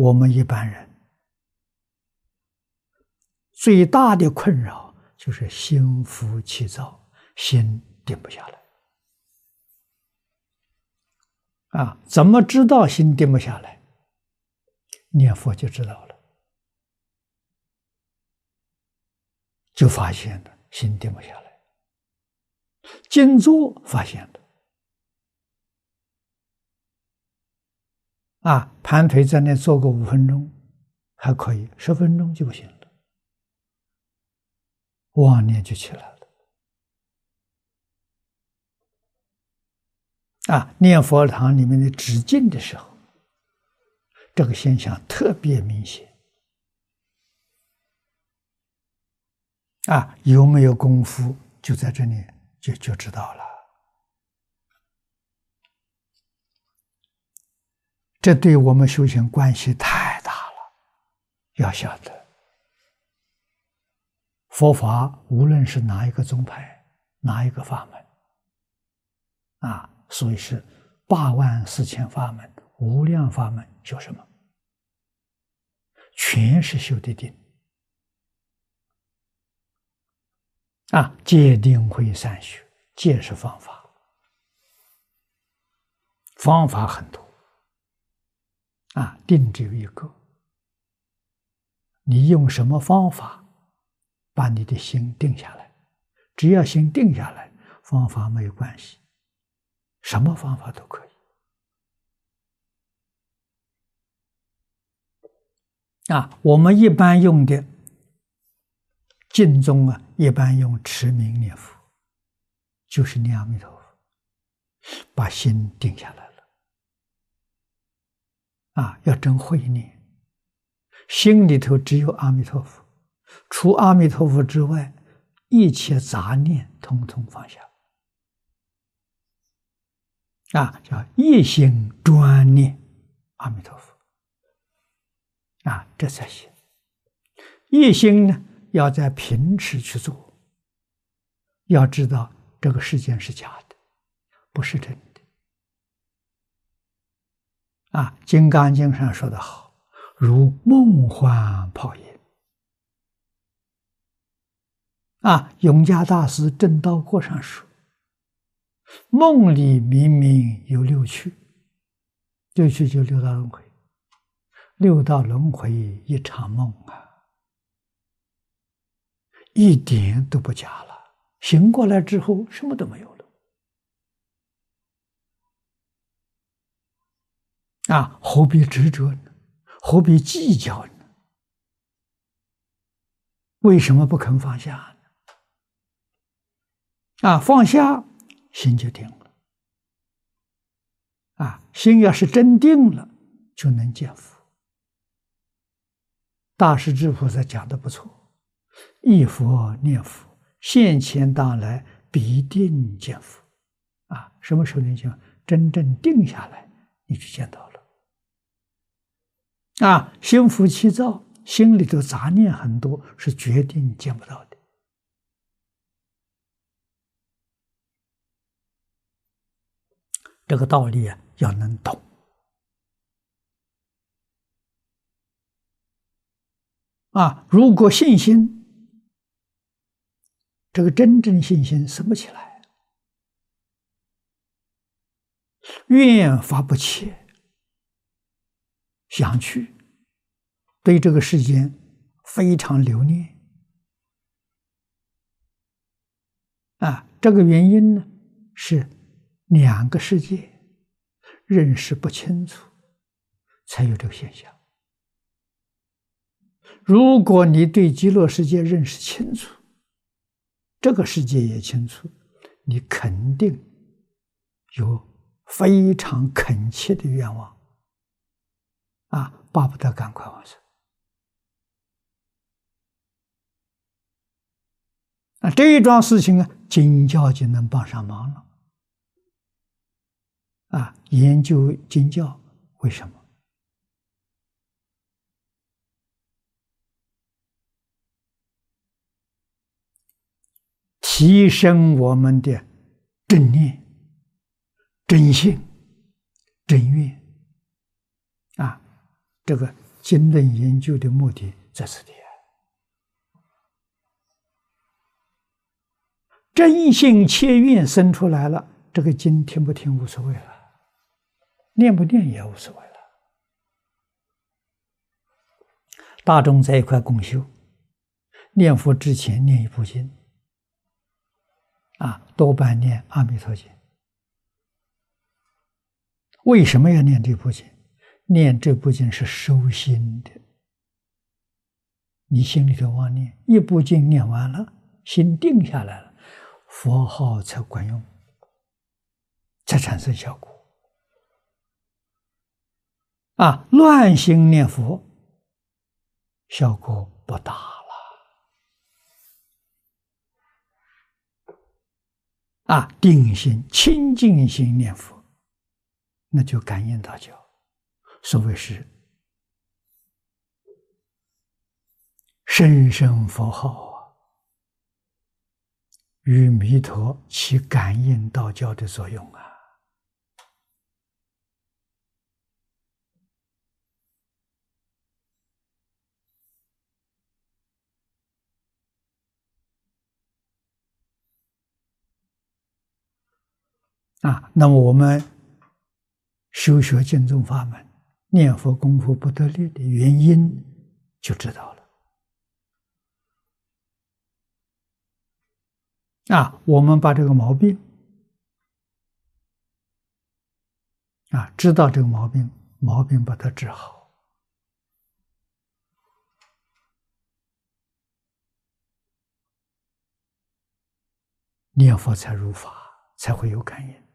我们一般人最大的困扰就是心浮气躁，心定不下来。啊，怎么知道心定不下来？念佛就知道了，就发现了心定不下来。静坐发现。啊，盘腿在那坐个五分钟，还可以；十分钟就不行了，妄念就起来了。啊，念佛堂里面的止静的时候，这个现象特别明显。啊，有没有功夫，就在这里就就知道了。这对我们修行关系太大了，要晓得，佛法无论是哪一个宗派、哪一个法门，啊，所以是八万四千法门、无量法门，修什么？全是修的定。啊，戒定慧三学，戒是方法，方法很多。啊，定只有一个。你用什么方法把你的心定下来？只要心定下来，方法没有关系，什么方法都可以。啊，我们一般用的经中啊，一般用持名念佛，就是念阿弥陀佛，把心定下来。啊，要真会念，心里头只有阿弥陀佛，除阿弥陀佛之外，一切杂念通通放下。啊，叫一心专念阿弥陀佛。啊，这才行。一心呢，要在平时去做。要知道，这个世界是假的，不是真的。啊，《金刚经》上说的好，如梦幻泡影。啊，永嘉大师《证道过》上说，梦里明明有六趣，六趣就六道轮回，六道轮回一场梦啊，一点都不假了。醒过来之后，什么都没有了。啊，何必执着呢？何必计较呢？为什么不肯放下呢？啊，放下，心就定了。啊，心要是真定了，就能见佛。大师之菩萨讲的不错，忆佛念佛，现前当来必定见佛。啊，什么时候能见？真正定下来，你就见到了。啊，心浮气躁，心里头杂念很多，是决定见不到的。这个道理啊，要能懂。啊，如果信心，这个真正信心生不起来，愿发不起。想去，对这个世间非常留恋啊！这个原因呢，是两个世界认识不清楚，才有这个现象。如果你对极乐世界认识清楚，这个世界也清楚，你肯定有非常恳切的愿望。啊，巴不得赶快往生。那这一桩事情啊，经教就能帮上忙了。啊，研究经教为什么？提升我们的正念、正性、正愿。这个经论研究的目的在此地。真心切愿生出来了，这个经听不听无所谓了，念不念也无所谓了。大众在一块共修，念佛之前念一部经，啊，多半念《阿弥陀经》。为什么要念这部经？念这部经是收心的，你心里头妄念，一部经念完了，心定下来了。佛号才管用，才产生效果。啊，乱心念佛，效果不大了。啊，定心、清净心念佛，那就感应道交。所谓是声声佛号啊。与弥陀起感应道交的作用啊！啊，那么我们修学经宗法门、念佛功夫不得力的原因，就知道了。啊，我们把这个毛病啊，知道这个毛病，毛病把它治好，念佛才如法，才会有感应。